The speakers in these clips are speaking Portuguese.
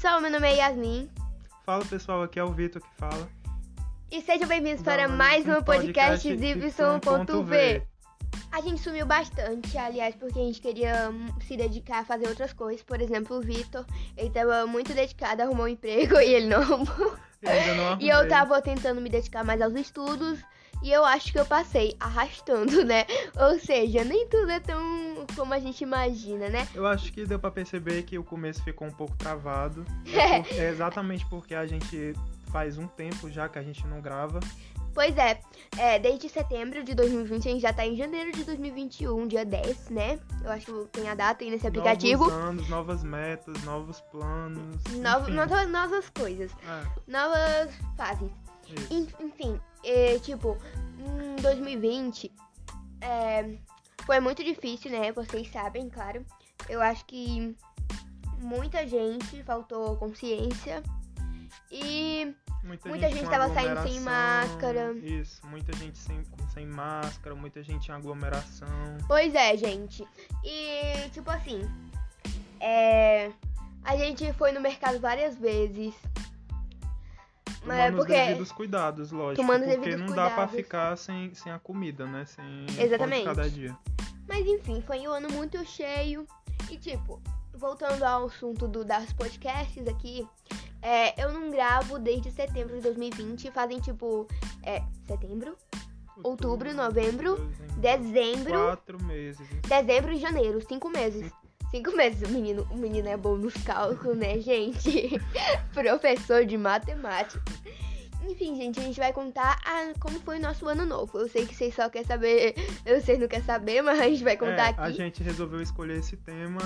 Pessoal, meu nome é Yasmin. Fala pessoal, aqui é o Vitor que fala. E sejam bem-vindos para mais um podcast Y.V. Y.V. A gente sumiu bastante, aliás, porque a gente queria hum, se dedicar a fazer outras coisas. Por exemplo, o Vitor, ele estava muito dedicado a arrumar um emprego e ele não arrumou. Eu não E eu arrumei. tava tentando me dedicar mais aos estudos. E eu acho que eu passei arrastando, né? Ou seja, nem tudo é tão como a gente imagina, né? Eu acho que deu pra perceber que o começo ficou um pouco travado. É. É, por- é exatamente porque a gente faz um tempo já que a gente não grava. Pois é, é, desde setembro de 2020, a gente já tá em janeiro de 2021, dia 10, né? Eu acho que tem a data aí nesse aplicativo. Novos anos, novas metas, novos planos. Novo- novas, novas coisas, É, novas fases. isso. En- Enfim, tipo, em 2020 é, foi muito difícil, né? Vocês sabem, claro. Eu acho que muita gente faltou consciência e muita gente com tava saindo sem máscara. Isso, muita gente sem, sem máscara, muita gente em aglomeração. Pois é, gente. E, tipo assim, é, a gente foi no mercado várias vezes. Mas é Tomando porque. os devidos cuidados, lógico. Tomando porque não dá pra cuidados. ficar sem, sem a comida, né? Sem Exatamente. cada dia. Mas enfim, foi um ano muito cheio. E tipo, voltando ao assunto do, das podcasts aqui, é, eu não gravo desde setembro de 2020. Fazem tipo. É, setembro? Outubro, novembro, Dezembro. Quatro meses. Dezembro e janeiro, cinco meses. Cinco meses, o menino, o menino é bom nos cálculos, né, gente? Professor de matemática. Enfim, gente, a gente vai contar a- como foi o nosso ano novo. Eu sei que vocês só querem saber, eu sei que não quer saber, mas a gente vai contar É, aqui. A gente resolveu escolher esse tema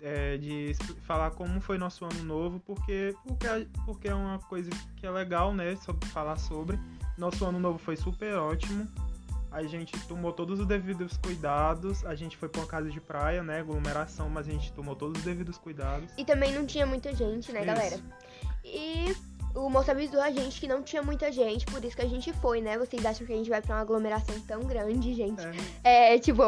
é, de falar como foi nosso ano novo, porque, porque, porque é uma coisa que é legal, né? Sobre, falar sobre. Nosso ano novo foi super ótimo. A gente tomou todos os devidos cuidados. A gente foi pra uma casa de praia, né? Aglomeração, mas a gente tomou todos os devidos cuidados. E também não tinha muita gente, né, Isso. galera? E o moço avisou a gente que não tinha muita gente, por isso que a gente foi, né? Vocês acham que a gente vai pra uma aglomeração tão grande, gente? É, É, tipo,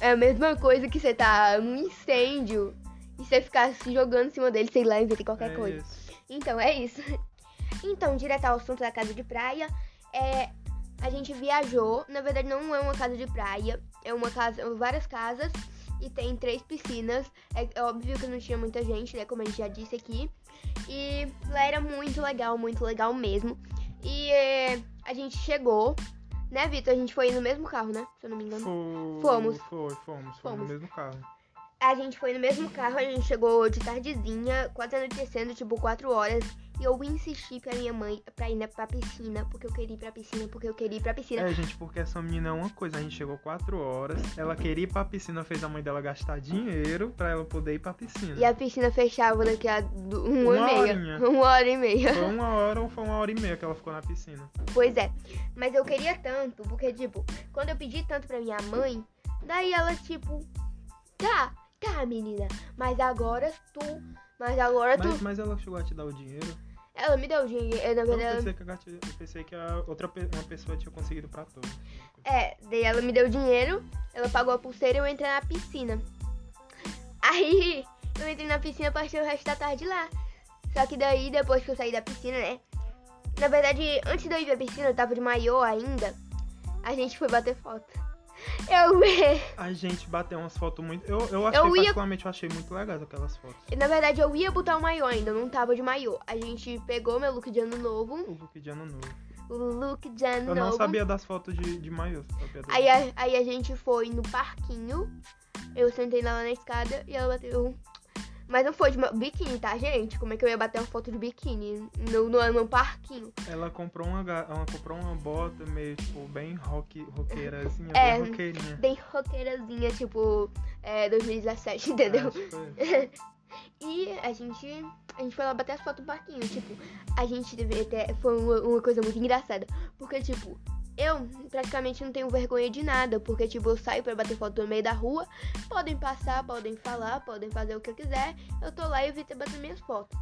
é a mesma coisa que você tá num incêndio e você ficar se jogando em cima dele, sei lá, inventar qualquer é coisa. isso. Então, é isso. Então, direto ao assunto da casa de praia, é, a gente viajou. Na verdade, não é uma casa de praia, é uma casa, várias casas e tem três piscinas. É, é óbvio que não tinha muita gente, né? Como a gente já disse aqui. E lá era muito legal, muito legal mesmo. E é, a gente chegou, né, Vitor? A gente foi no mesmo carro, né? Se eu não me engano. Foi, Fomos. Foi, fomos. No Fomos. mesmo carro. A gente foi no mesmo carro, a gente chegou de tardezinha, quase anoitecendo, tipo 4 horas. E eu insisti pra minha mãe pra ir pra piscina, porque eu queria ir pra piscina, porque eu queria ir pra piscina. É, gente, porque essa menina é uma coisa. A gente chegou 4 horas, ela queria ir pra piscina, fez a mãe dela gastar dinheiro pra ela poder ir pra piscina. E a piscina fechava daqui a uma, Uma e meia. horinha. Uma hora e meia. Foi uma hora ou foi uma hora e meia que ela ficou na piscina. Pois é. Mas eu queria tanto, porque, tipo, quando eu pedi tanto pra minha mãe, daí ela, tipo, tá, tá, menina, mas agora tu. Mas agora tu. Mas, mas ela chegou a te dar o dinheiro. Ela me deu dinheiro. Na Eu verdade, pensei que a, eu pensei que a outra pe- uma pessoa tinha conseguido pra todos. É, daí ela me deu dinheiro, ela pagou a pulseira e eu entrei na piscina. Aí eu entrei na piscina passei o resto da tarde lá. Só que daí, depois que eu saí da piscina, né? Na verdade, antes de eu ir pra piscina, eu tava de maiô ainda. A gente foi bater foto. Eu, A gente bateu umas fotos muito. Eu, eu achei, Eu ia- particularmente, eu achei muito legais aquelas fotos. na verdade, eu ia botar o maiô ainda, eu não tava de maiô. A gente pegou meu look de ano novo, O look de ano novo. o look de ano Eu não novo. sabia das fotos de, de maiô. Aí a, aí a gente foi no parquinho. Eu sentei lá na escada e ela bateu. Mas não foi de ma- biquíni, tá, gente? Como é que eu ia bater uma foto de biquíni no, no, no parquinho? Ela comprou uma, ela comprou uma bota meio, tipo, bem rock, roqueirazinha, É. bem roqueirinha. Bem roqueirazinha, tipo, é, 2017, entendeu? É, que foi. E a gente. A gente foi lá bater as fotos no parquinho. Tipo, a gente deveria ter. Foi uma, uma coisa muito engraçada. Porque, tipo, eu praticamente não tenho vergonha de nada. Porque, tipo, eu saio pra bater foto no meio da rua. Podem passar, podem falar, podem fazer o que eu quiser. Eu tô lá e evito bater minhas fotos.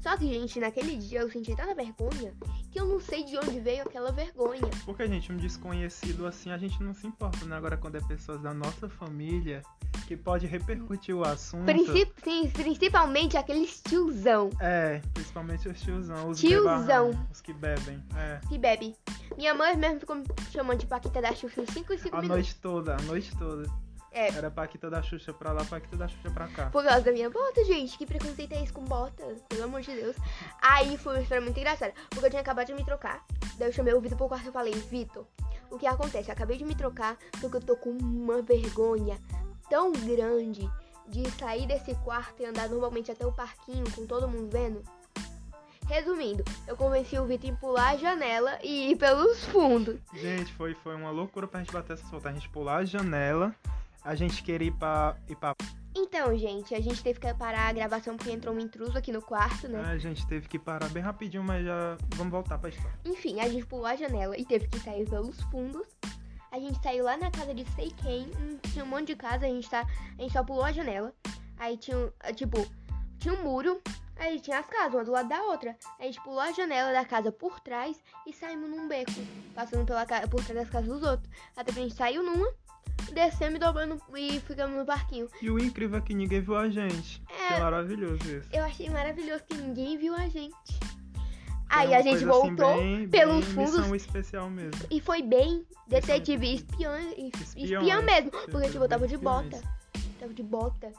Só que, gente, naquele dia eu senti tanta vergonha que eu não sei de onde veio aquela vergonha. Porque, gente, um desconhecido assim, a gente não se importa, né? Agora, quando é pessoas da nossa família, que pode repercutir o assunto. Princip sim, principalmente aqueles tiozão. É, principalmente os tiozão. Os Tiozão. bebarrão, Os que bebem. É. que bebe. Minha mãe mesmo ficou me chamando de Paquita da Xuxa em 5 e 5 A minutos. noite toda, a noite toda. É. Era Paquita da Xuxa pra lá, Paquita da Xuxa pra cá. Por causa da minha bota, gente. Que preconceito é esse com bota? Pelo amor de Deus. Aí foi uma história muito engraçada. Porque eu tinha acabado de me trocar. Daí eu chamei o Vitor pro quarto e falei, Vitor, o que acontece? Eu acabei de me trocar, só que eu tô com uma vergonha tão grande de sair desse quarto e andar normalmente até o parquinho com todo mundo vendo. Resumindo, eu convenci o Vitor em pular a janela e ir pelos fundos. Gente, foi, foi uma loucura pra gente bater essa solta. A gente pular a janela, a gente queria ir pra. Ir pra... Então, gente, a gente teve que parar a gravação porque entrou um intruso aqui no quarto, né? A gente teve que parar bem rapidinho, mas já. Vamos voltar pra história. Enfim, a gente pulou a janela e teve que sair pelos fundos. A gente saiu lá na casa de sei quem, hum, tinha um monte de casa, a gente, tá, a gente só pulou a janela. Aí tinha, um- ah, tipo, tinha um muro, aí tinha as casas, uma do lado da outra. A gente pulou a janela da casa por trás e saímos num beco, passando pela, por trás das casas dos outros. Até que a gente saiu numa, descemos e dobrando e ficamos no parquinho. E o incrível é que ninguém viu a gente. É. Maravilhoso isso. Eu achei maravilhoso que ninguém viu a gente. Foi Aí a gente assim, voltou bem- pelos bem fundos especial mesmo. E foi bem detetive Missão espião, Espião, espião né? mesmo. Porque, tipo, eu tava de bota. Tava de bota.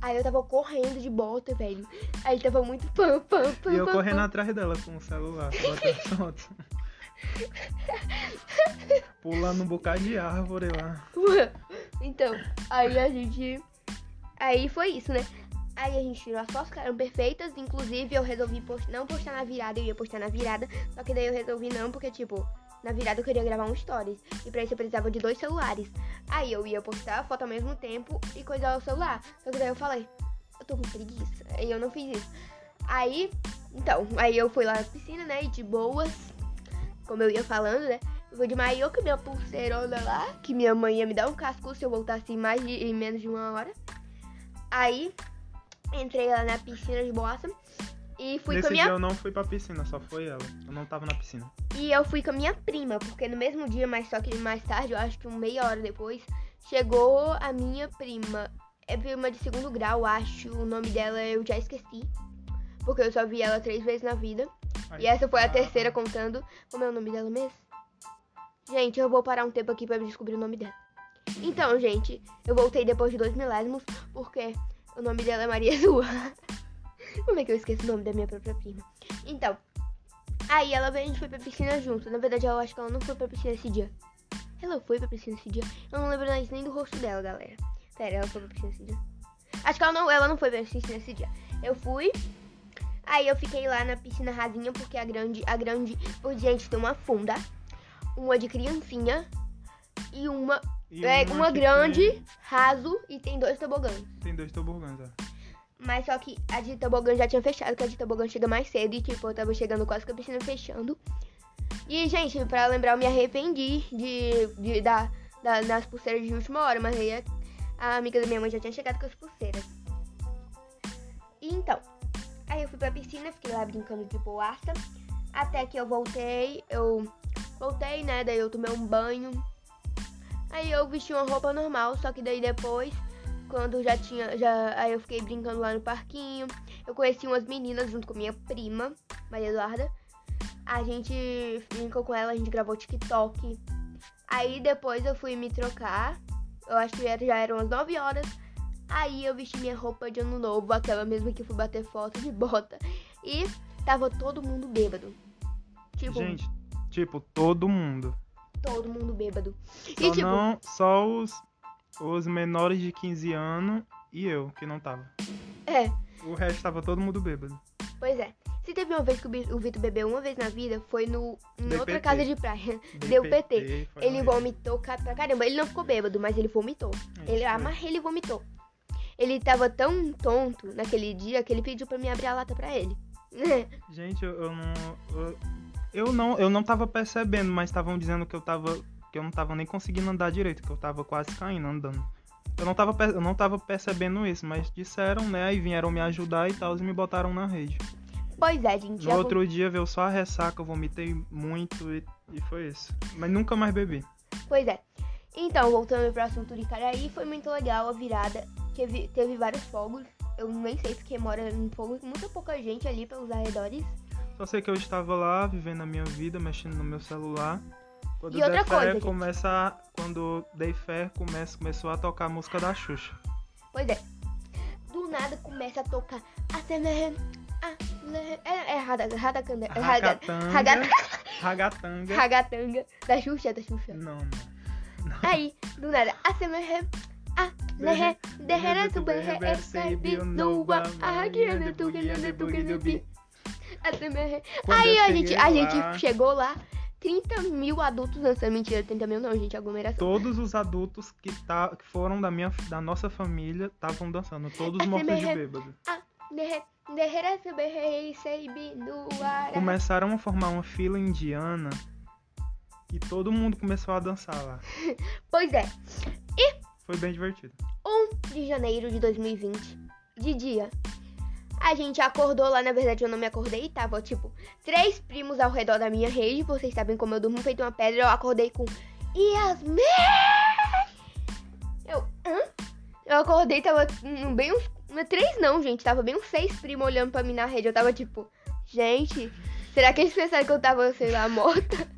Aí eu tava correndo de bota, velho. Aí tava muito pam, pam, pam. E eu pam, correndo pam. atrás dela com o celular, botando foto. Pulando um bocado de árvore lá. Então, aí a gente. Aí foi isso, né? Aí a gente tirou as fotos, ficaram perfeitas. Inclusive, eu resolvi post... não postar na virada, eu ia postar na virada. Só que daí eu resolvi não, porque, tipo, na virada eu queria gravar um stories. E pra isso eu precisava de dois celulares. Aí eu ia postar a foto ao mesmo tempo e coisar o celular. Só que daí eu falei, eu tô com preguiça. Aí eu não fiz isso. Aí, então, aí eu fui lá na piscina, né? E de boas, como eu ia falando, né? Eu fui de maiô com minha pulseirona lá, que minha mãe ia me dar um casco se eu voltasse em, mais de, em menos de uma hora. Aí, entrei lá na piscina de boassa e fui Nesse com a minha dia eu não fui pra piscina, só foi ela. Eu não tava na piscina. e eu fui com a minha prima, porque no mesmo dia, mas só que mais tarde, eu acho que uma meia hora depois, chegou a minha prima. É prima de segundo grau, acho. O nome dela eu já esqueci. Porque eu só vi ela três vezes na vida. E essa foi a terceira contando. Como é o nome dela mesmo? Gente, eu vou parar um tempo aqui pra descobrir o nome dela. Então, gente, eu voltei depois de dois milésimos, porque o nome dela é Maria Sua. Como é que eu esqueço o nome da minha própria prima? Então, aí ela veio e a gente foi pra piscina junto. Na verdade, eu acho que ela não foi pra piscina esse dia. Ela foi pra piscina esse dia. Eu não lembro mais nem do rosto dela, galera. Pera, ela foi pra piscina esse dia. Acho que ela não, ela não foi pra piscina esse dia. Eu fui. Aí eu fiquei lá na piscina rasinha, porque a grande, a grande, por gente, tem uma funda, uma de criancinha e uma, E é, uma que grande, Tem, raso e tem dois tobogãs. tem dois tobogãs, ó. Mas só que a de tobogã já tinha fechado, porque a de tobogã chega mais cedo e, tipo, eu tava chegando quase com a piscina fechando. E, gente, pra lembrar, eu me arrependi de, de dar da, nas pulseiras de última hora, mas aí a, a amiga da minha mãe já tinha chegado com as pulseiras. E então, pra piscina, fiquei lá brincando de boaça. Até que eu voltei, eu voltei, né? Daí eu tomei um banho. Aí eu vesti uma roupa normal, só que daí depois quando já tinha. Já, aí eu fiquei brincando lá no parquinho. Eu conheci umas meninas junto com minha prima, Maria Eduarda. A gente brincou com ela, a gente gravou TikTok. Aí depois eu fui me trocar. Eu acho que já eram umas 9 horas. Aí eu vesti minha roupa de ano novo, aquela mesma que eu fui bater foto de bota. E tava todo mundo bêbado. Tipo, Gente, tipo, todo mundo. todo mundo bêbado. Só e tipo, não, só os, os menores de 15 anos e eu, que não tava. é, O resto tava todo mundo bêbado. Pois é. Se teve uma vez que o Vitor bebeu uma vez na vida, foi no, em Dei outra PT. casa de praia. Deu PT. Ele vomitou pra caramba. Ele não ficou bêbado, mas ele vomitou. É, Ele amarrei ele vomitou. Ele tava tão tonto naquele dia que ele pediu pra mim abrir a lata pra ele. Gente, eu, eu não. Eu, eu não, eu não tava percebendo, mas estavam dizendo que eu tava. Que eu não tava nem conseguindo andar direito, que eu tava quase caindo andando. Eu não tava, eu não tava percebendo isso, mas disseram, né? Aí vieram me ajudar e tal, e me botaram na rede. Pois é, gente. No outro dia veio só a ressaca, eu vomitei muito e, e foi isso. Mas nunca mais bebi. Pois é. Então, voltando pro assunto de Caraí, foi muito legal a virada. Teve, teve vários fogos. Eu nem sei porque mora em fogo, muita pouca gente ali pelos arredores. Só sei que eu estava lá, vivendo a minha vida, mexendo no meu celular. Quando E outra coisa, gente. começa a- Quando dei fé, começa, começou a tocar a música da Xuxa. Pois é. Do nada começa a tocar. Né, É, é rada- radacanda. é raga- Ragatanga. raga- Ragatanga. Da Xuxa, da Xuxa. Não, não. Aí, do nada. ASMR. Ah, tu tu tu Aí eu a gente, a gente chegou lá, 30 mil adultos dançando. Mentira, 30 mil não, gente, aglomeração. Todos os adultos que, tá, que foram da, minha, da nossa família estavam dançando, todos mortos de bêbado. Começaram a formar uma fila indiana e todo mundo começou a dançar lá. Pois é, Foi bem divertido. 1 de janeiro de 2020, de dia. A gente acordou lá, na verdade eu não me acordei, tava tipo três primos ao redor da minha rede. Vocês sabem como eu durmo feito uma pedra. Eu acordei com Yasmin! Eu, hã? Eu acordei, tava bem uns. é Três não, gente, tava bem uns seis primos olhando pra mim na rede. Eu tava tipo, gente, será que eles pensaram que eu tava, sei lá, morta?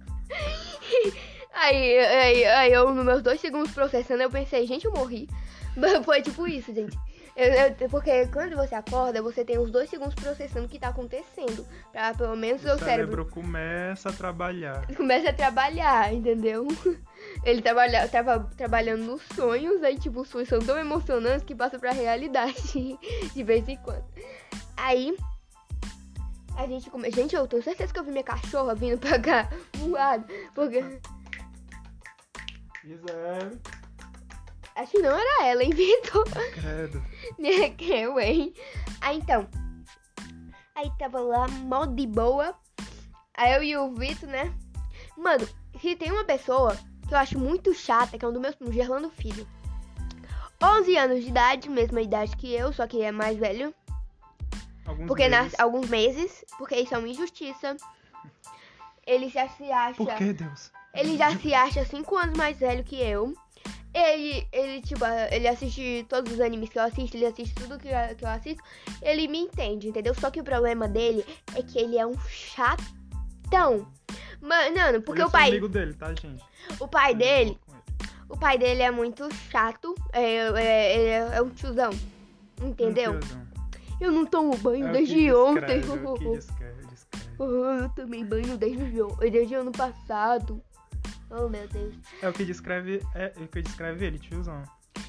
Aí, aí, aí eu, nos meus dois segundos processando, eu pensei, gente, eu morri. Foi tipo isso, gente. Eu- eu- porque quando você acorda, você tem os dois segundos processando o que tá acontecendo. Pra pelo menos o O seu cérebro começa a trabalhar. comece a trabalhar, entendeu? Ele trabalha, tava trabalhando nos sonhos, aí tipo, os sonhos são tão emocionantes que passa pra realidade de vez em quando. Aí a gente come... Gente, eu tenho certeza que eu vi minha cachorra vindo pra cá voado. Porque. Gisele. Acho que não era ela, hein, Vitor? Credo. que eu, hein? Aí então. Aí tava lá, mó de boa. Aí eu e o Vitor, né? Mano, se tem uma pessoa que eu acho muito chata, que é um dos meus primos, Gerlando Filho. 11 anos de idade, mesma idade que eu, só que é mais velho. Alguns Porque meses. nas alguns meses, porque isso é uma injustiça. Ele se acha. Por que, Deus? Ele já se acha 5 anos mais velho que eu. Ele, ele, tipo, ele assiste todos os animes que eu assisto, ele assiste tudo que eu, que eu assisto. Ele me entende, entendeu? Só que o problema dele é que ele é um chatão. Mano, porque eu o pai, amigo dele, tá, gente? o pai Eu dele, o pai dele é muito chato. É, é, ele é, é um tiozão. Entendeu? Um tiozão. Eu não tomo banho É o desde ontem. descreve, é o descreve, descreve. eu tomei banho desde, o- desde ano passado. Oh, meu Deus. É o que descreve, é, é o que descreve ele, tiozão.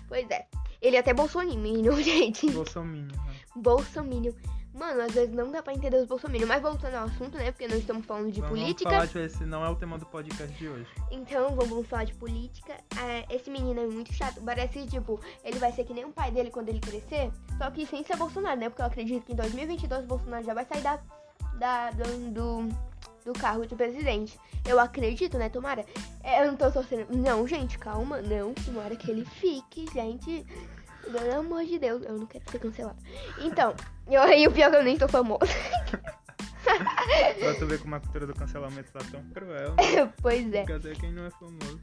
Pois é. Ele é até bolsominion, gente. Bolsominho. né? Bolsominion. Mano, às vezes não dá pra entender os bolsominion. Mas voltando ao assunto, né? Porque não estamos falando de Vamos política. falar de esse não é o tema do podcast de hoje. Então, vamos falar de política. É, esse menino é muito chato. Parece, tipo, ele vai ser que nem o pai dele quando ele crescer. Só que sem ser Bolsonaro, né? Porque eu acredito que em 2022 o Bolsonaro já vai sair da, da, do, do, do cargo de presidente. Eu acredito, né? Tomara. É, eu não tô torcendo. Não, gente, calma. Não. Tomara que ele fique, gente. Pelo amor de Deus, eu não quero ser cancelado. Então, eu aí o pior é que eu nem sou famosa. pra tu ver como a cultura do cancelamento tá tão cruel. Né? pois é. Cadê quem não é famoso?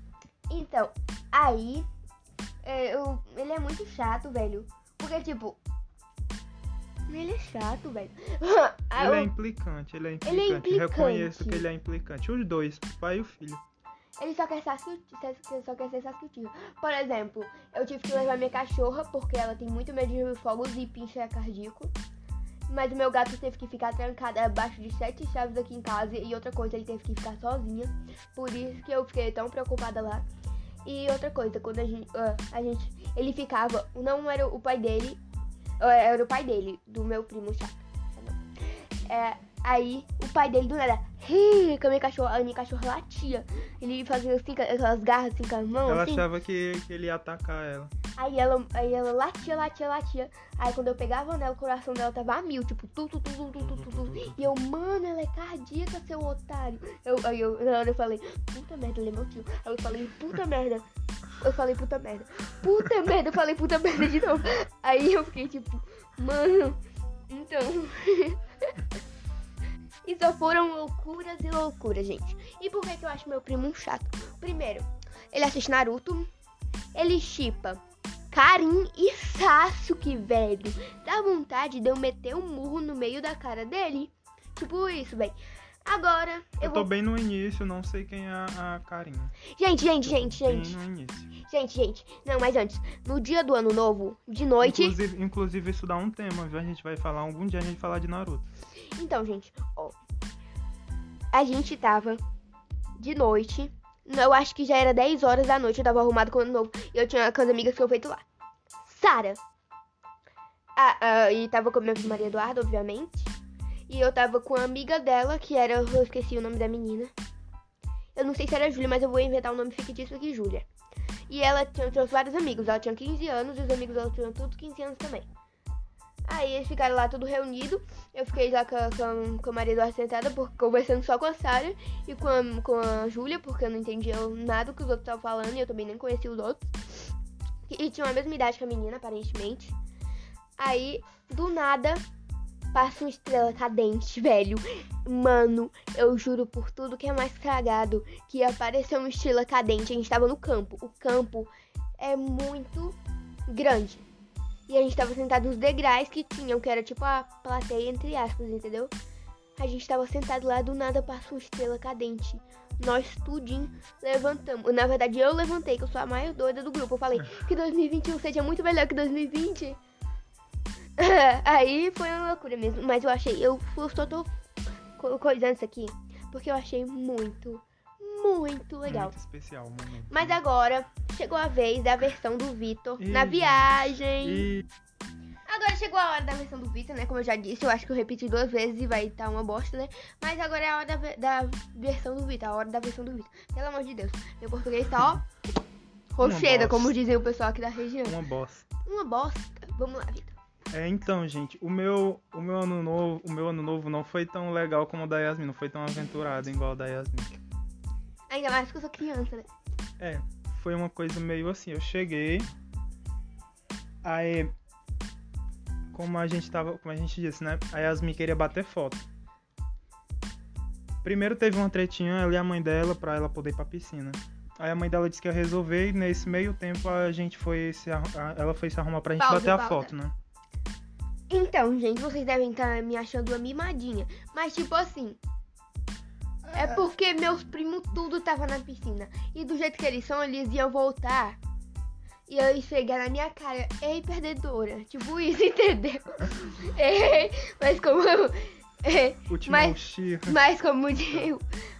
Então, aí. é, eu- ele é muito chato, velho. Porque, tipo. Ele é chato, velho. Ele é implicante, ele é Ele implicante. é implicante. Reconheço que ele é implicante. Os dois, o pai e o filho. ele só quer, só quer ser Sasuke. Por exemplo, eu tive que levar minha cachorra porque ela tem muito medo de fogos e pincha cardíaco. Mas o meu gato teve que ficar trancado abaixo de sete chaves aqui em casa. E outra coisa, ele teve que ficar sozinha. Por isso que eu fiquei tão preocupada lá. E outra coisa, quando a gente, ah, a gente. Ele ficava. Não era o pai dele. É, era o pai dele, do meu primo chato. É, aí o pai dele do nada. Ri, que a minha cachorra, a minha cachorra latia. Ele fazia assim, aquelas garras assim com as mãos. Ela assim. achava que, que ele ia atacar ela. Aí ela, aí ela latia, latia, latia. Aí quando eu pegava nela, o coração dela tava a mil, tipo, tu, tu, tu, tu, tu, tu, tu, E eu, mano, ela é cardíaca, seu otário. Eu, aí eu, na hora eu falei, puta merda, ele é meu tio. Aí eu falei, puta merda. Eu falei, puta merda. Puta merda, eu falei, puta merda de novo. Aí eu fiquei tipo, mano, então. foram loucuras e loucuras, gente. E por que, que eu acho meu primo um chato? Primeiro, ele assiste Naruto, ele chipa Karin e Sasuke, velho. Dá vontade de eu meter um murro no meio da cara dele. Tipo isso, velho. Agora, eu, Eu tô vou... bem no início, não sei quem é a Karina. Gente, gente, gente, Bem gente. no início. Gente, gente. Não, mas antes. No dia do ano novo, de noite... Inclusive, inclusive, isso dá um tema, viu? A gente vai falar, algum dia a gente vai falar de Naruto. Então, gente, ó. A gente tava de noite. Eu acho que já era 10 horas da noite. Eu tava arrumado com o ano novo. E eu tinha com as amigas que eu feito lá. Sara. Ah, ah, e tava com a minha Maria Eduarda, obviamente. E eu tava com a amiga dela, que era. Eu esqueci o nome da menina. Eu não sei se era Júlia, mas eu vou inventar o nome fictício aqui, Júlia. E ela tinha, trouxe vários amigos. Ela tinha 15 anos e os amigos dela tinham todos 15 anos também. Aí eles ficaram lá tudo reunido. Eu fiquei lá com com com a Maria Eduarda sentada, conversando só com a Sara e com a, com a Júlia, porque eu não entendia nada que os outros estavam falando e eu também nem conhecia os outros. E, e tinham a mesma idade que a menina, aparentemente. Aí, do nada, passa uma estrela cadente, velho. Mano, eu juro por tudo que é mais cagado que apareceu uma estrela cadente. A gente tava no campo. O campo é muito grande. E a gente tava sentado nos degraus que tinham, que era tipo a plateia, entre aspas, entendeu? A gente tava sentado lá, do nada passou uma estrela cadente. Nós tudinho levantamos. Na verdade, eu levantei, que eu sou a mais doida do grupo. Eu falei que 2021 seja muito melhor que 2020. Aí foi uma loucura mesmo. Mas eu achei, eu só tô co- coisando isso aqui, porque eu achei muito, muito legal. Muito especial momento. Mas agora chegou a vez da versão do Vitor Ih, na viagem. E Agora chegou a hora da versão do Vitor, né? Como eu já disse, eu acho que eu repeti duas vezes e vai estar uma bosta, né? Mas agora é a hora da, da versão do Vitor, a hora da versão do Vitor. Pelo amor de Deus, meu português tá, ó, rocheira, bosta. como dizem o pessoal aqui da região. uma bosta. Uma bosta. Vamos lá, Vitor. É, então, gente, o meu, o meu ano novo, o meu ano novo não foi tão legal como o da Yasmin, não foi tão aventurado igual o da Yasmin. Ainda mais que eu sou criança, né? É, foi uma coisa meio assim, eu cheguei, aí, como a gente tava, como a gente disse, né, a Yasmin queria bater foto. Primeiro teve uma tretinha, ela e a mãe dela, pra ela poder ir pra piscina. Aí a mãe dela disse que ia resolver e nesse meio tempo a gente foi se a- ela foi se arrumar pra gente Pausa, bater a pausa. foto, né? Então, gente, vocês devem estar me achando uma mimadinha. Mas, tipo assim. É porque meus primos tudo tava na piscina. E do jeito que eles são, eles iam voltar. E eu esfregar na minha cara. Ei, perdedora. Tipo isso, entendeu? Ei, mas como. é, Mas- mas como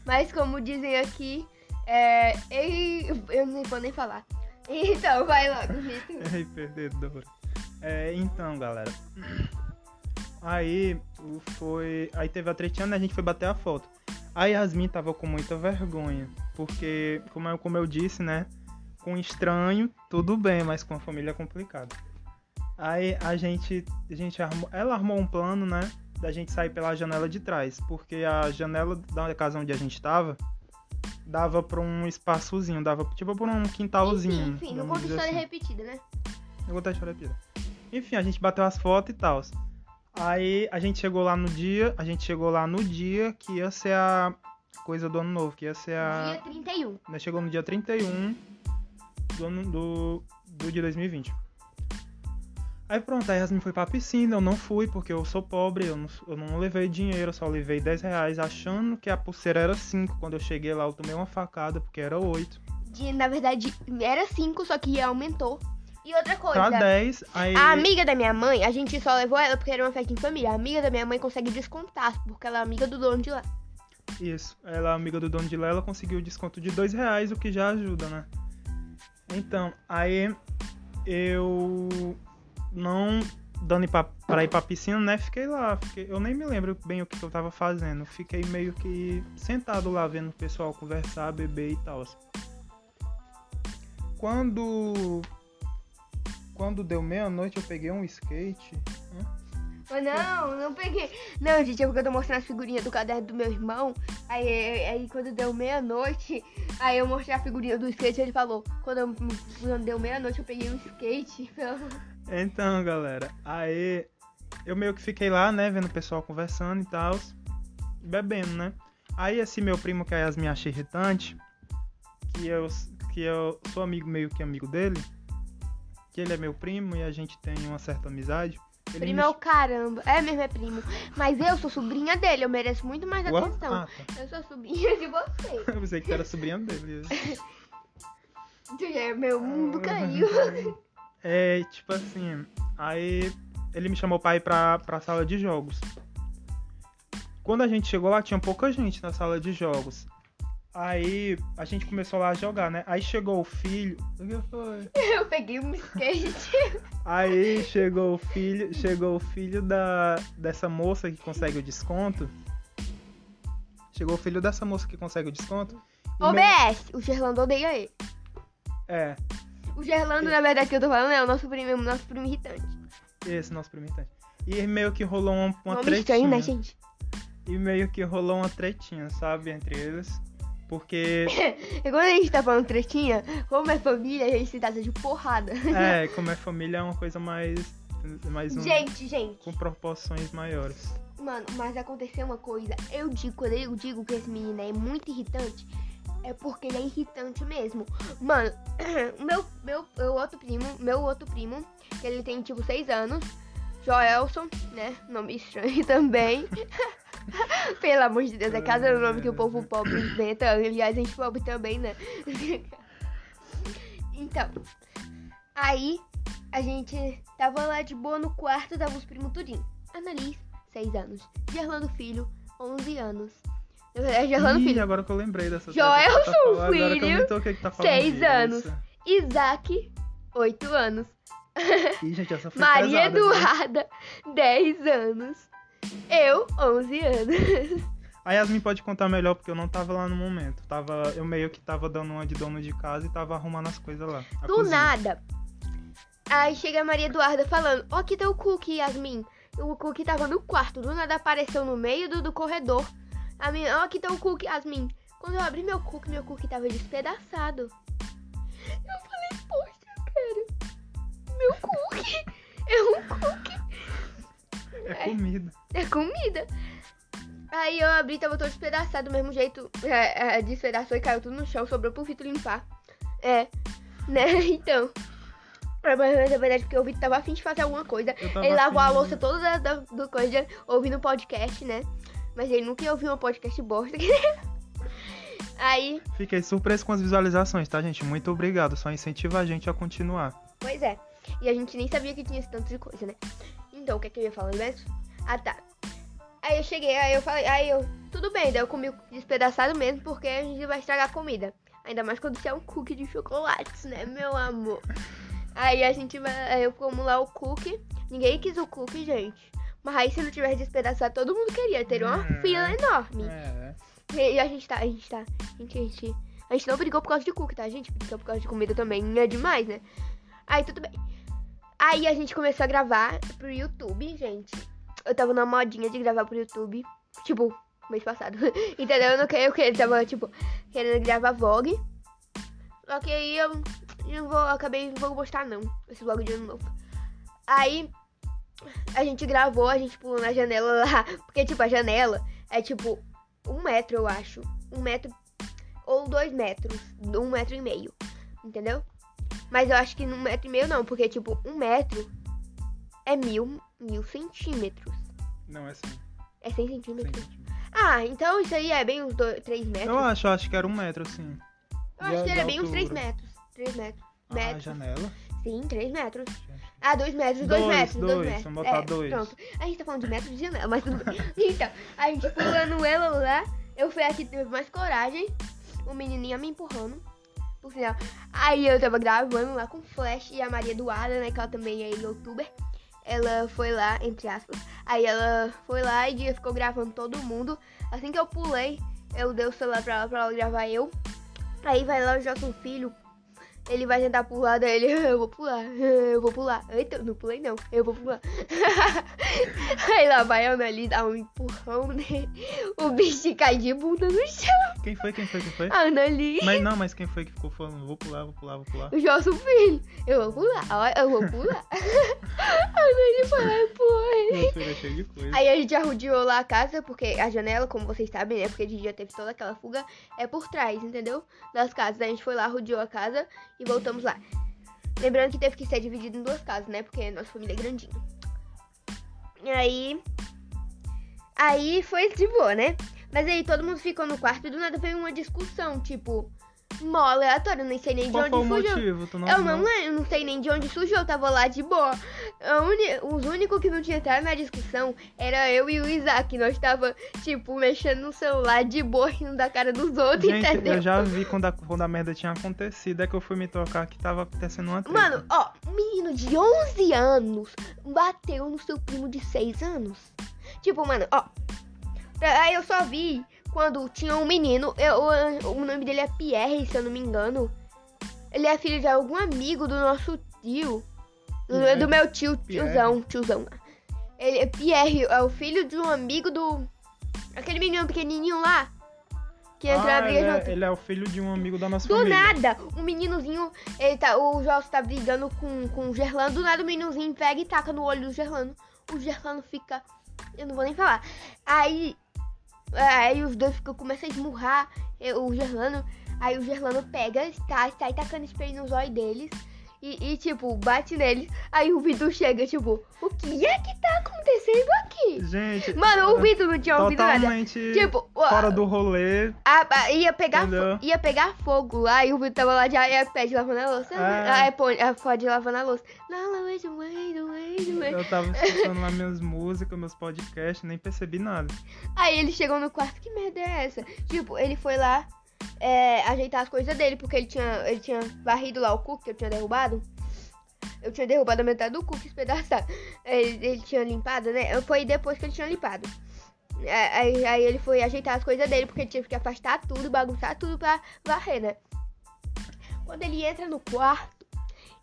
mas como dizem aqui. É, ei, eu não vou nem falar. Então, vai logo, Vitor. Ei, perdedora. É, então, galera. Aí foi. Aí teve a tretinha, né? A gente foi bater a foto. A Yasmin tava com muita vergonha. Porque, como eu, como eu disse, né? Com estranho, tudo bem, mas com a família é complicado. Aí a gente. A gente armou, ela armou um plano, né? Da gente sair pela janela de trás. Porque a janela da casa onde a gente tava dava pra um espaçozinho, dava tipo pra um quintalzinho. Enfim, enfim, não conta história assim. repetida, né? Eu vou até chorar pira. Enfim, a gente bateu as fotos e tal. Aí a gente chegou lá no dia, a gente chegou lá no dia que ia ser a coisa do ano novo, que ia ser a. Dia 31. Nós chegou no dia 31 do, ano, do, do dia 2020. Aí pronto, a Yasmin foi pra piscina, eu não fui porque eu sou pobre, eu não, eu não levei dinheiro, eu só levei 10 reais, achando que a pulseira era 5. Quando eu cheguei lá, eu tomei uma facada porque era 8. De, na verdade, era 5, só que aumentou. E outra coisa, Pra 10, aí. a amiga da minha mãe, a gente só levou ela porque era uma festa em família. A amiga da minha mãe consegue descontar, porque ela é amiga do dono de lá. Isso, ela é amiga do dono de lá, ela conseguiu o desconto de dois reais, o que já ajuda, né? Então, aí eu não dando pra, pra ir pra piscina, né? Fiquei lá, fiquei, eu nem me lembro bem o que, que eu tava fazendo. Fiquei meio que sentado lá vendo o pessoal conversar, beber e tal. Quando quando deu meia-noite eu peguei um skate. Mas não, não peguei. Não, gente, é porque eu tô mostrando as figurinhas do caderno do meu irmão. Aí, aí, aí quando deu meia-noite, aí eu mostrei a figurinha do skate e ele falou, quando, eu- quando deu meia-noite eu peguei um skate. Então, galera, aí eu meio que fiquei lá, né, vendo o pessoal conversando e tal. bebendo, né? Aí esse meu primo, que a Yasmin acha irritante, que eu, que eu sou amigo meio que amigo dele, que ele é meu primo e a gente tem uma certa amizade. Ele Primo me é o caramba. É mesmo, é primo. Mas eu sou sobrinha dele, eu mereço muito mais Ua- atenção. Ah, tá. Eu sou sobrinha de você. Eu pensei que tu era sobrinha dele. É, Meu mundo caiu. É, tipo assim, aí ele me chamou pra ir pra, pra sala de jogos. Quando a gente chegou lá, tinha pouca gente na sala de jogos. Aí a gente começou lá a jogar, né? Aí chegou o filho. O que foi? Eu peguei um skate. Aí chegou o filho, chegou o filho da dessa moça que consegue o desconto. Chegou o filho dessa moça que consegue o desconto. e meio- OBS, o Gerlando odeia ele. É, O Gerlando, na verdade, que eu tô falando é o nosso primo, nosso primo irritante. esse nosso primo irritante. E meio que rolou uma, uma Nome tretinha. estranho, né, gente? E meio que rolou uma tretinha, sabe, entre eles. Porque, E quando a gente tá falando tretinha, como é família, a gente se trata de porrada. é, como é família, é uma coisa mais. mais um, Gente, gente. com proporções maiores. Mano, mas aconteceu uma coisa. Eu digo, quando eu digo que esse menino é muito irritante, é porque ele é irritante mesmo. Mano, meu, meu, meu outro primo, meu outro primo, que ele tem tipo 6 anos, Joelson, né? Nome estranho também. Pelo amor de Deus, é cada nome que o povo pobre inventa. Aliás, a gente pobre também, né? então, aí a gente tava lá de boa no quarto, tava os primos tudinho. Annalise, 6 anos. Gerlando Filho, 11 anos. Na verdade, Gerlando Ih, Filho. agora que eu lembrei dessa Joelson tá falando, Filho, me toquei que tá anos. Isaac, 8 anos. Ih, gente, essa foi Maria pesada? Eduarda, 10 anos. Eu, 11 anos. A Yasmin pode contar melhor porque eu não tava lá no momento. Tava, eu meio que tava dando uma de dono de casa e tava arrumando as coisas lá. Do cozinha. nada. Aí chega a Maria Eduarda falando: Ó, aqui tá o cookie, Yasmin. O cookie tava no quarto. Do nada apareceu no meio do, do corredor. A minha, ó, aqui tá o cookie, Yasmin. Quando eu abri meu cookie, meu cookie tava despedaçado. Eu falei: Poxa. Meu cookie. É um cookie. É comida. É comida. Aí eu abri, tava todo despedaçado do mesmo jeito. É, é, despedaçou e caiu tudo no chão, sobrou pro Vitor limpar. É, né? Então. É, Mas na verdade, porque o Vitor tava afim de fazer alguma coisa. Ele lavou a afim- louça toda da, da- do coisa, ouvindo podcast, né? Mas ele nunca ia ouvir um podcast bosta. Aí, Fiquei surpreso com as visualizações, tá, gente? Muito obrigado. Só incentiva a gente a continuar. pois é. E a gente nem sabia que tinha esse tanto de coisa, né? Então, o que é que eu ia falar mesmo? Ah, tá. Aí eu cheguei, aí eu falei, aí eu, tudo bem, daí eu comi despedaçado mesmo, porque a gente vai estragar a comida. Ainda mais quando você é um cookie de chocolate, né, meu amor? Aí a gente vai, aí eu como lá o cookie. Ninguém quis o cookie, gente. Mas aí se não tivesse despedaçado, todo mundo queria. Teria uma Hum. fila enorme. É. E a gente tá, a gente tá. Gente, a gente. A gente não brigou por causa de cookie, tá? A gente brigou por causa de comida também. É demais, né? Aí tudo bem. Aí a gente começou a gravar pro YouTube, gente. Eu tava na modinha de gravar pro YouTube. Tipo, mês passado. Entendeu? Eu não queria, eu queria, tava, tipo, querendo gravar vlog. Só que aí eu não vou, acabei, não vou postar não. Esse vlog de ano novo. Aí a gente gravou, a gente pulou na janela lá. Porque, tipo, a janela é tipo um metro, eu acho. Um metro ou dois metros. Um metro e meio. Entendeu? Mas eu acho que um metro e meio não, porque tipo, um metro é mil, mil centímetros. Não, é assim. É 100 centímetros. Ah, então isso aí é bem uns dois, 3 metros. Eu acho, eu acho que era um metro, assim. Eu acho que é de bem uns 3 altura. metros. 3 metros. Ah, a Metros. janela. Sim, 3 metros. Ah, 2 metros, 2 Dois, metros, 2 dois, metros. vamos botar é, dois. Pronto. A gente tá falando de metros de janela, mas tudo bem. Então, a gente pulando ela lá. Eu fui aqui teve mais coragem. O menininho me empurrando. Por sinal. Aí eu tava gravando lá com Flash e a Maria Eduarda, né? Que ela também é youtuber. Ela foi lá, entre aspas. Aí ela foi lá e ficou gravando todo mundo. Assim que eu pulei, eu dei o celular pra ela pra ela gravar eu. Aí vai lá o Jota Filho. Ele vai tentar pular, daí ele, eu vou pular, eu vou pular. Eita, não pulei não, eu vou pular. Aí lá vai a Annalise dar um empurrão nele. O bicho cai de bunda no chão. Quem foi? Quem foi? Quem foi? A Annalise. Mas não, mas quem foi que ficou falando? Vou pular, vou pular, vou pular. O Josso Filho. Eu vou pular, eu vou pular. a Annalise foi lá e empurrou ele. De. Aí a gente arrodeou lá a casa, porque a janela, como vocês sabem, né? Porque a gente já teve toda aquela fuga, é por trás, entendeu? Das casas. A gente foi lá, rodeou a casa e voltamos lá. Lembrando que teve que ser dividido em duas casas, né? Porque nossa família é grandinha. E aí. Aí foi de boa, né? Mas aí todo mundo ficou no quarto e do nada veio uma discussão, tipo, mó aleatória, nem sei nem Qual de onde surgiu. motivo? Tu não, Eu não lembro, não sei nem de onde surgiu, eu tava lá de boa. Uni- Os únicos que não tinham entrado na discussão era eu e o Isaac. Nós tava, tipo, mexendo no celular de boa, rindo da cara dos outros, Gente, entendeu? eu já vi quando a, quando a merda tinha acontecido, é que eu fui me tocar que tava acontecendo uma treta. Mano, ó, menino de 11 anos bateu no seu primo de 6 anos. Tipo, mano, ó. Aí eu só vi quando tinha um menino, eu, o nome dele é Pierre, se eu não me engano. Ele é filho de algum amigo do nosso tio. Do, Pierre. do meu tio, Pierre. tiozão, tiozão. Ele é Pierre, é o filho de um amigo do. Aquele menino pequenininho lá. Que entrou na ah, briga ele, junto. é, ele é o filho de um amigo da nossa Do família. nada, um meninozinho, ele tá, o Joss tá brigando com, com o Gerlano, do nada o meninozinho pega e taca no olho do Gerlano. O Gerlano fica, eu não vou nem falar. Aí, aí os dois ficam, começam a esmurrar eh, o Gerlano, aí o Gerlano pega, tá, sai tacando spray nos olhos deles. E, e, tipo, bate neles. Aí o Vitor chega, tipo, o que é que tá acontecendo aqui? Gente, Mano, o Vitor não tinha ouvido nada. Tipo, fora do rolê. a- a- ia, pegar ia pegar fogo lá e o Vitor tava lá de aí pede lavando a louça. É. Aí pô, a pode lavando a louça. Não, não, wait, wait, wait. Eu tava escutando lá minhas músicas, meus podcasts, nem percebi nada. Aí ele chegou no quarto, que merda é essa? Tipo, ele foi lá é, ajeitar as coisas dele, porque ele tinha, ele tinha varrido lá o cookie que eu tinha derrubado. Eu tinha derrubado a metade do cookie espedaçado. Ele, ele tinha limpado, né? Foi depois que ele tinha limpado. É, Aí, aí ele foi ajeitar as coisas dele, porque ele tinha que afastar tudo, bagunçar tudo pra varrer, né? Quando ele entra no quarto,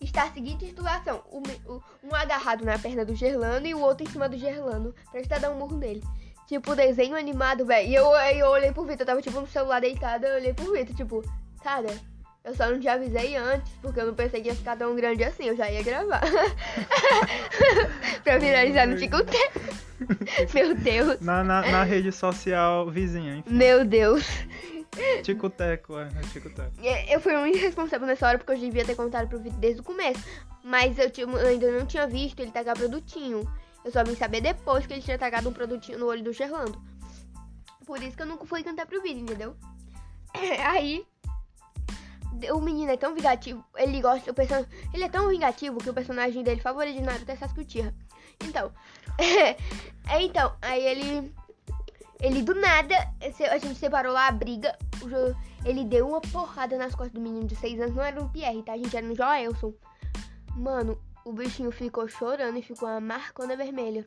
está a seguinte situação: o- um agarrado na perna do Gerlano e o outro em cima do Gerlano, pra estar dar um murro nele. Tipo, desenho animado, velho. E eu, eu olhei pro Vitor, eu tava tipo no celular deitada, eu olhei pro Vitor, tipo, cara, eu só não te avisei antes, porque eu não pensei que ia ficar tão grande assim, eu já ia gravar. pra viralizar no TikTok. Meu Deus. Na, na, na rede social vizinha, enfim. Meu Deus. Ticoteco, é, é Ticoteco. É, Eu fui muito irresponsável nessa hora porque eu devia ter contado pro Vitor desde o começo. Mas eu, tinha- eu ainda não tinha visto ele tacar produtinho. Eu só vim saber depois que ele tinha tacado um produtinho no olho do Gerlando. Por isso que eu nunca fui cantar pro Vitor, entendeu? Aí. O menino é tão vingativo, ele gosta, o person... ele é tão vingativo que o personagem dele favorito de Naruto é Sasuke Uchiha. Então, é, então, aí ele ele do nada, a gente separou lá a briga. Ele deu uma porrada nas costas do menino de 6 anos. Não era um Pierre, tá? A gente era um Joelson. Mano, o bichinho ficou chorando e ficou uma marcona vermelha.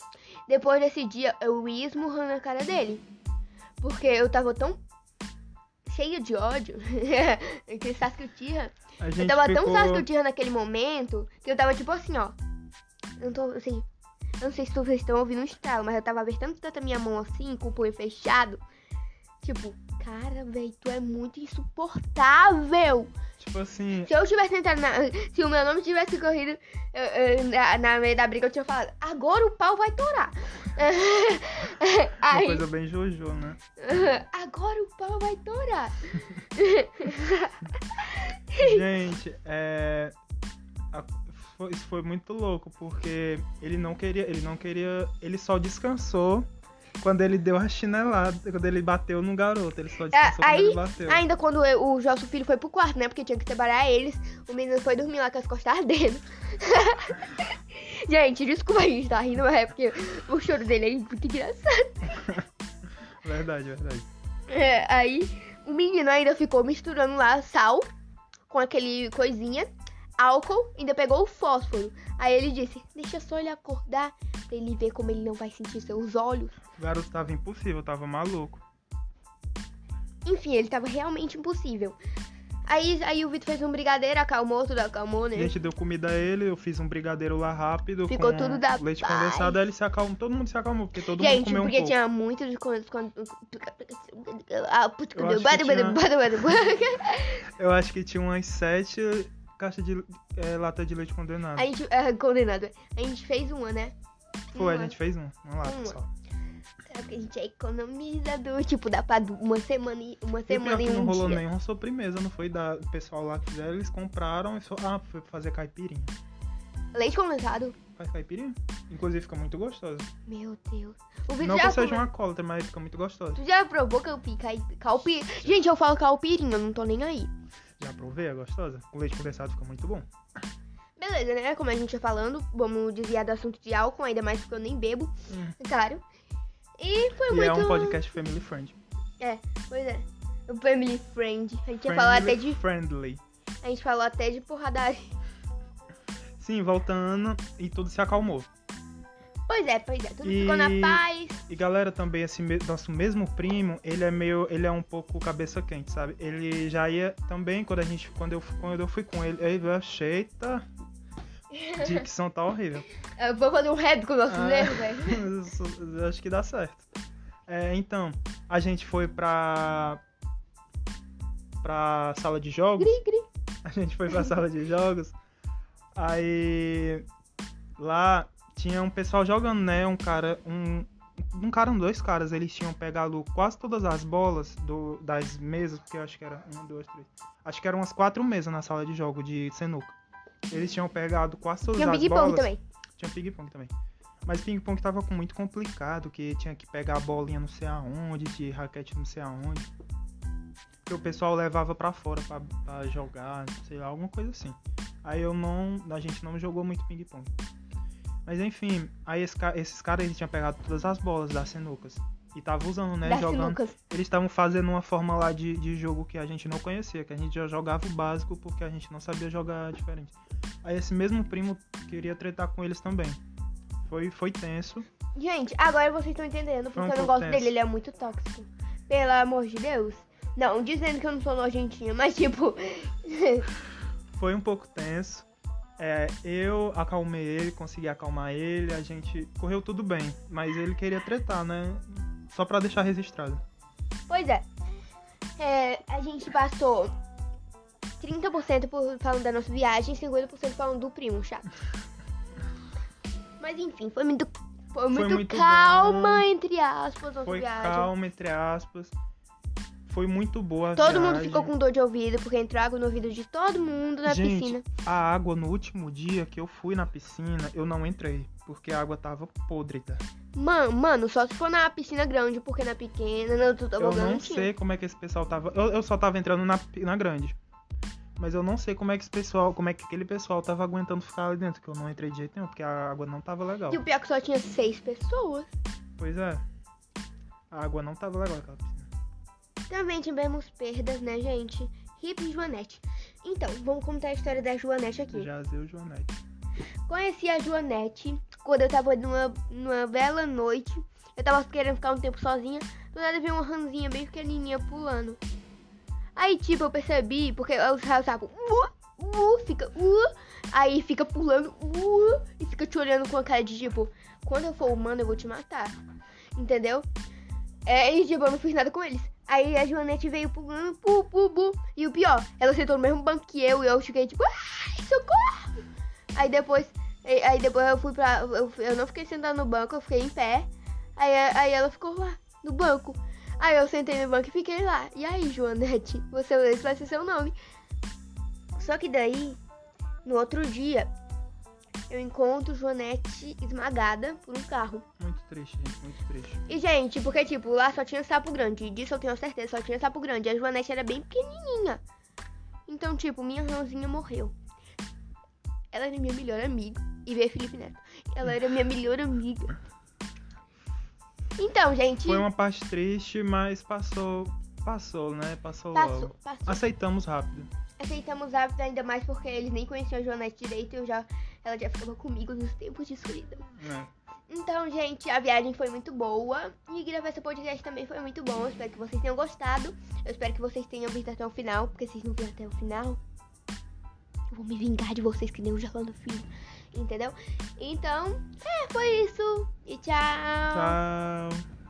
Depois desse dia, eu ia esmurrando a cara dele. Porque eu tava tão cheia de ódio. que Sasuke Uchiha. A Eu tava ficou... tão Sasuke Uchiha naquele momento que eu tava tipo assim, ó. Eu não tô, assim. Eu não sei se vocês estão ouvindo um estralo, mas eu tava apertando tanto a minha mão assim, com o punho fechado. Tipo, cara, velho, tu é muito insuportável. Tipo assim, Se eu tivesse entrado na. Se o meu nome tivesse corrido eu- eu- na, na meio da briga, eu tinha falado, agora o pau vai torar. uma Aí, coisa bem Jojo, né? agora o pau vai torar. Gente, é. a- foi- Isso foi muito louco, porque ele não queria. Ele não queria. Ele só descansou quando ele deu a chinelada. Quando ele bateu no garoto. Ele só descansou quando É, aí- ele bateu. Ainda quando eu- o Josso Filho foi pro quarto, né? Porque tinha que separar eles. O menino foi dormir lá com as costas ardendo. gente, desculpa a gente tá rindo, mas é porque o choro dele é muito engraçado. Verdade, verdade. É, aí o menino ainda ficou misturando lá sal com aquele coisinha, álcool, ainda pegou o fósforo. Aí ele disse, deixa só ele acordar pra ele ver como ele não vai sentir seus olhos. O garoto tava impossível, tava maluco. Enfim, ele tava realmente impossível. Aí, aí o Vitor fez um brigadeiro, acalmou, tudo acalmou, A né? gente deu comida a ele, eu fiz um brigadeiro lá rápido. Ficou tudo da leite paz. condensado, aí ele se acalmou. Todo mundo se acalmou, porque todo mundo Gente, comeu um porque pouco. tinha muito de. Ah, Eu acho que tinha- bada, bada, bada. Eu acho que tinha umas sete caixas de é, lata de leite condenado. A gente. Ah, condenado. A gente fez uma, né? Foi, a gente fez um, uma lata Uma. só. É porque a gente é economizador. Tipo, dá pra uma semana e uma E o pior semana que e não um rolou dia. nenhuma sobremesa, não foi da o pessoal lá que fizeram, eles compraram e só. Ah, foi fazer caipirinha. Leite condensado? Faz caipirinha? Inclusive fica muito gostosa. Meu Deus. O Vitor Não que seja come- uma alcoólatra, mas fica muito gostosa. Tu já provou calpi, calpi... Gente, eu falo calpirinha, eu não tô nem aí. Já provei, é gostosa? Com leite condensado fica muito bom. Beleza, né? Como a gente ia falando, vamos desviar do assunto de álcool, ainda mais porque eu nem bebo, claro. E foi E muito... é um podcast family friend. Pois é. O Family Friend. A gente ia falar até de... friendly. A gente falou até de porradaria. Sim, voltando e tudo se acalmou. Pois é, pois é. Tudo E- ficou na paz. E galera, também esse me- nosso mesmo primo, ele é meio, ele é um pouco cabeça quente, sabe? Ele já ia também quando a gente, quando eu, quando eu fui com ele, ele achei, eita, dicção tá horrível. Eu vou fazer um rap com nossos Ah. erros, velho. Isso, eu Acho que dá certo. É, então, a gente foi pra pra sala de jogos. Gri, gri. A gente foi pra sala de jogos. Aí lá tinha um pessoal jogando, né? Um cara, um, um cara, um, dois caras, eles tinham pegado quase todas as bolas do, das mesas, porque eu acho que era um, dois, três. Acho que eram umas quatro mesas na sala de jogo de sinuca. Eles tinham pegado quase todas Tinha as bolas. Pong também. Tinha ping-pong também. Mas ping-pong tava com muito complicado, que tinha que pegar a bolinha não sei aonde, de raquete não sei aonde. Que o pessoal levava pra fora pra, pra jogar, sei lá, alguma coisa assim. Aí eu não. A gente não jogou muito ping-pong. Mas enfim, aí esses caras eles tinham pegado todas as bolas das sinucas. E tava usando, né? jogando. sinucas. Eles estavam fazendo uma forma lá de, de jogo que a gente não conhecia, que a gente já jogava o básico porque a gente não sabia jogar diferente. Aí esse mesmo primo queria tretar com eles também. Foi, foi tenso. Gente, agora vocês estão entendendo Foi um porque eu não gosto tenso. dele, ele é muito tóxico. Pelo amor de Deus. Não, dizendo que eu não sou nojentinha, mas tipo. Foi um pouco tenso. É, eu acalmei ele, consegui acalmar ele, a gente correu tudo bem. Mas ele queria tretar, né? Só pra deixar registrado. pois é. É, A gente passou 30% por, falando da nossa viagem e 50% falando do primo, chato. Mas enfim, foi muito. Foi muito, muito calma, bom. entre aspas, nossa Foi viagem. calma, entre aspas. Foi muito boa a Todo mundo viagem. ficou com dor de ouvido, porque entrou água no ouvido de todo mundo na Gente, piscina. A água no último dia que eu fui na piscina, eu não entrei. Porque a água tava podrida. Mano, mano, só se for na piscina grande, porque na pequena, no Eu tobogã não sei como é que esse pessoal tava. Eu, eu só tava entrando na, na grande. Mas eu não sei como é que esse pessoal, como é que aquele pessoal tava aguentando ficar ali dentro, que eu não entrei de jeito nenhum, porque a água não tava legal. E o pior é que só tinha seis pessoas. Pois é. A água não tava legal aquela piscina. Também tivemos perdas, né, gente? Hip Joanete. Então, vamos contar a história da Joanete aqui. Jazeu Joanete. Conheci a Joanete quando eu tava numa, numa bela noite. Eu tava querendo ficar um tempo sozinha. Do nada veio uma ranzinha bem pequenininha pulando. Aí, tipo, eu percebi, porque os raios estavam. Uh, uh, fica. Uh, aí fica pulando. Uh, e fica te olhando com a cara de tipo: quando eu for humano, eu vou te matar. Entendeu? É, e tipo, eu não fiz nada com eles. Aí a Joanete veio pulando, pu, pu, pu. E o pior, ela sentou no mesmo banco que eu e eu fiquei tipo, ai, socorro! Aí depois, aí depois eu fui pra. Eu, eu não fiquei sentada no banco, eu fiquei em pé. Aí, aí ela ficou lá, no banco. Aí eu sentei no banco e fiquei lá. E aí, Joanete, você, esse vai ser seu nome. Só que daí, no outro dia, eu encontro Joanete esmagada por um carro. Muito triste, gente, muito triste. E, gente, porque, tipo, lá só tinha sapo grande. Disso eu tenho certeza, só tinha sapo grande. A Joanete era bem pequenininha. Então, tipo, minha rãozinha morreu. Ela era minha melhor amiga. E veio Felipe Neto. Ela era minha melhor amiga. Então, gente. Foi uma parte triste, mas passou. Passou, né? Passou, Passou, logo. passou. Aceitamos rápido. Aceitamos rápido, ainda mais porque eles nem conheciam a Joanete direito. Eu já, ela já ficava comigo nos tempos de escuridão. né? Então, gente, a viagem foi muito boa. E gravar esse podcast também foi muito bom. Eu espero que vocês tenham gostado. Eu espero que vocês tenham visto até o final. Porque se vocês não viram até o final, eu vou me vingar de vocês que nem o Jalando Filho. Entendeu? Então, é, foi isso. E tchau. Tchau.